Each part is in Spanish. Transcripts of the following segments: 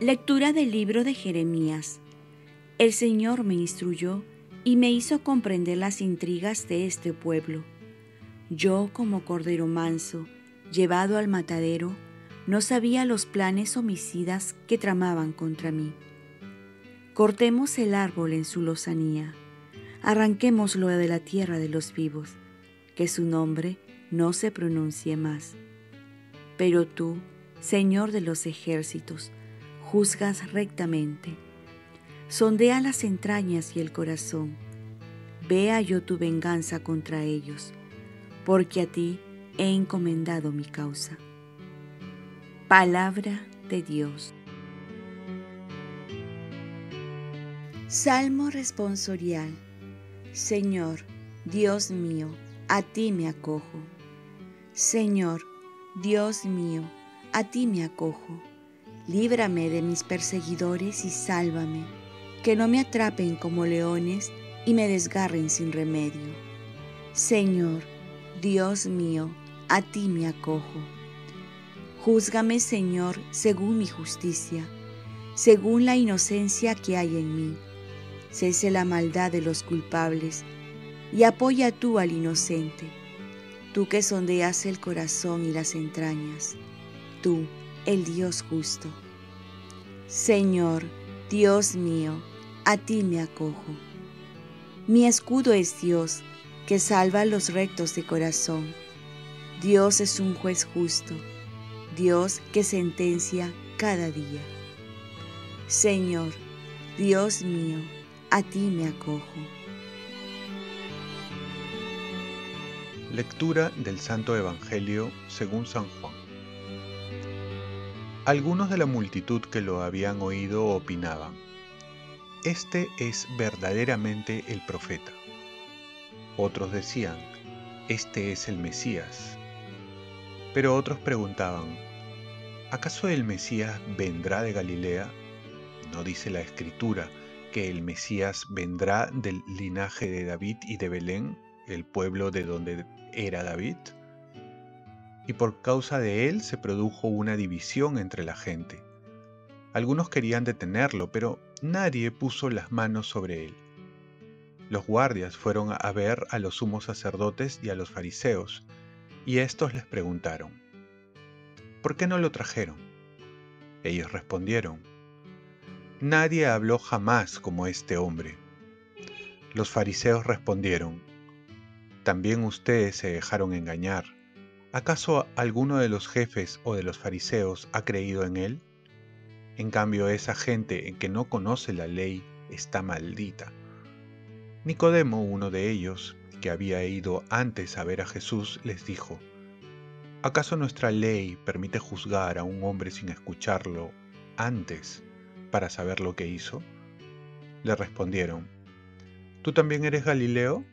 Lectura del libro de Jeremías. El Señor me instruyó y me hizo comprender las intrigas de este pueblo. Yo, como cordero manso, llevado al matadero, no sabía los planes homicidas que tramaban contra mí. Cortemos el árbol en su lozanía, arranquémoslo de la tierra de los vivos, que su nombre no se pronuncie más. Pero tú, Señor de los ejércitos, juzgas rectamente. Sondea las entrañas y el corazón. Vea yo tu venganza contra ellos, porque a ti he encomendado mi causa. Palabra de Dios. Salmo responsorial. Señor, Dios mío, a ti me acojo. Señor, Dios mío, a ti me acojo líbrame de mis perseguidores y sálvame, que no me atrapen como leones y me desgarren sin remedio. Señor, Dios mío, a ti me acojo. Júzgame, Señor, según mi justicia, según la inocencia que hay en mí. Cese la maldad de los culpables y apoya tú al inocente, tú que sondeas el corazón y las entrañas, tú, el Dios justo. Señor, Dios mío, a ti me acojo. Mi escudo es Dios, que salva a los rectos de corazón. Dios es un juez justo, Dios que sentencia cada día. Señor, Dios mío, a ti me acojo. Lectura del Santo Evangelio según San Juan. Algunos de la multitud que lo habían oído opinaban, Este es verdaderamente el profeta. Otros decían, Este es el Mesías. Pero otros preguntaban, ¿acaso el Mesías vendrá de Galilea? ¿No dice la Escritura que el Mesías vendrá del linaje de David y de Belén, el pueblo de donde era David? Y por causa de él se produjo una división entre la gente. Algunos querían detenerlo, pero nadie puso las manos sobre él. Los guardias fueron a ver a los sumos sacerdotes y a los fariseos, y éstos les preguntaron, ¿por qué no lo trajeron? Ellos respondieron, Nadie habló jamás como este hombre. Los fariseos respondieron, También ustedes se dejaron engañar. ¿Acaso alguno de los jefes o de los fariseos ha creído en él? En cambio, esa gente en que no conoce la ley está maldita. Nicodemo, uno de ellos, que había ido antes a ver a Jesús, les dijo, ¿acaso nuestra ley permite juzgar a un hombre sin escucharlo antes para saber lo que hizo? Le respondieron, ¿tú también eres Galileo?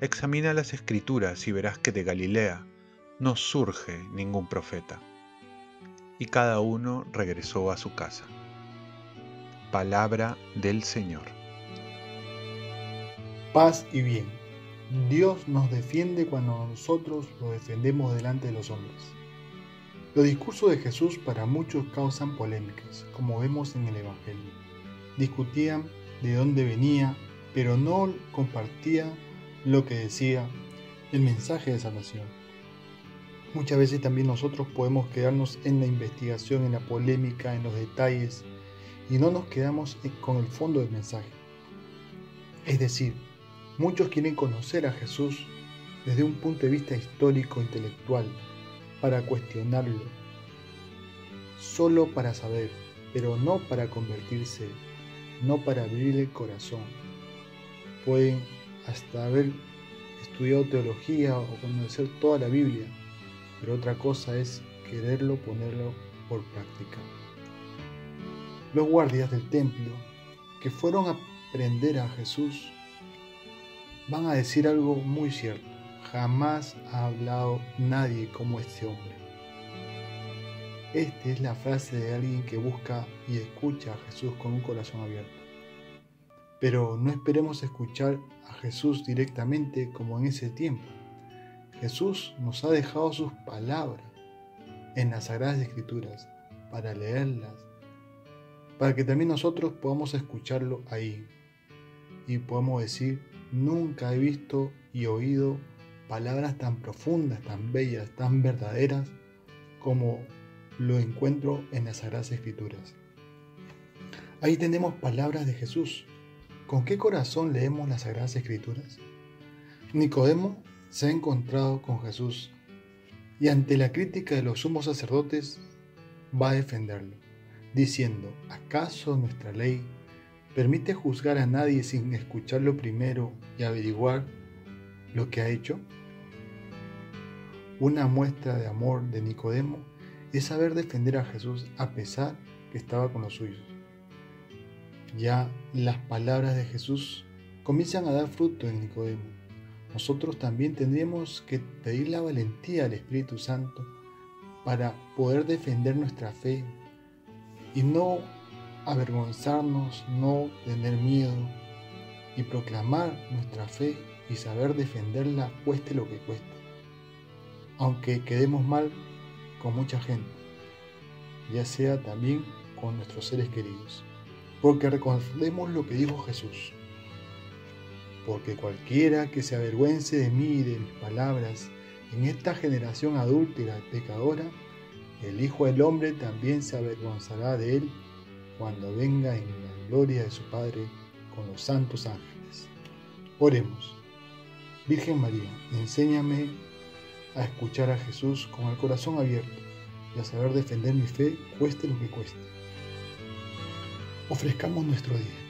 Examina las escrituras y verás que de Galilea no surge ningún profeta. Y cada uno regresó a su casa. Palabra del Señor. Paz y bien. Dios nos defiende cuando nosotros lo defendemos delante de los hombres. Los discursos de Jesús para muchos causan polémicas, como vemos en el Evangelio. Discutían de dónde venía, pero no compartían lo que decía el mensaje de salvación. Muchas veces también nosotros podemos quedarnos en la investigación, en la polémica, en los detalles y no nos quedamos con el fondo del mensaje. Es decir, muchos quieren conocer a Jesús desde un punto de vista histórico, intelectual, para cuestionarlo, solo para saber, pero no para convertirse, no para abrir el corazón. Pueden hasta haber estudiado teología o conocer toda la Biblia, pero otra cosa es quererlo ponerlo por práctica. Los guardias del templo que fueron a prender a Jesús van a decir algo muy cierto. Jamás ha hablado nadie como este hombre. Esta es la frase de alguien que busca y escucha a Jesús con un corazón abierto. Pero no esperemos escuchar a Jesús directamente como en ese tiempo Jesús nos ha dejado sus palabras en las Sagradas Escrituras para leerlas, para que también nosotros podamos escucharlo ahí y podamos decir, nunca he visto y oído palabras tan profundas, tan bellas, tan verdaderas como lo encuentro en las Sagradas Escrituras. Ahí tenemos palabras de Jesús. ¿Con qué corazón leemos las Sagradas Escrituras? Nicodemo se ha encontrado con Jesús y ante la crítica de los sumos sacerdotes va a defenderlo, diciendo, ¿acaso nuestra ley permite juzgar a nadie sin escucharlo primero y averiguar lo que ha hecho? Una muestra de amor de Nicodemo es saber defender a Jesús a pesar que estaba con los suyos. Ya las palabras de Jesús comienzan a dar fruto en Nicodemo. Nosotros también tendríamos que pedir la valentía al Espíritu Santo para poder defender nuestra fe y no avergonzarnos, no tener miedo y proclamar nuestra fe y saber defenderla cueste lo que cueste. Aunque quedemos mal con mucha gente, ya sea también con nuestros seres queridos. Porque recordemos lo que dijo Jesús. Porque cualquiera que se avergüence de mí y de mis palabras en esta generación adúltera y pecadora, el Hijo del Hombre también se avergonzará de él cuando venga en la gloria de su Padre con los santos ángeles. Oremos. Virgen María, enséñame a escuchar a Jesús con el corazón abierto y a saber defender mi fe, cueste lo que cueste. Ofrezcamos nuestro día.